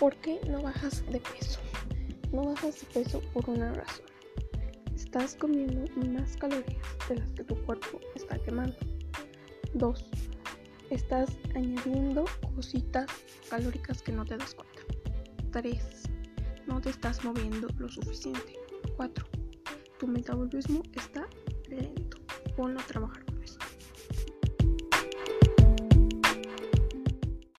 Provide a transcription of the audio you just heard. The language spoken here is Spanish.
¿Por qué no bajas de peso? No bajas de peso por una razón. Estás comiendo más calorías de las que tu cuerpo está quemando. 2. Estás añadiendo cositas calóricas que no te das cuenta. 3. No te estás moviendo lo suficiente. 4. Tu metabolismo está lento. Ponlo a trabajar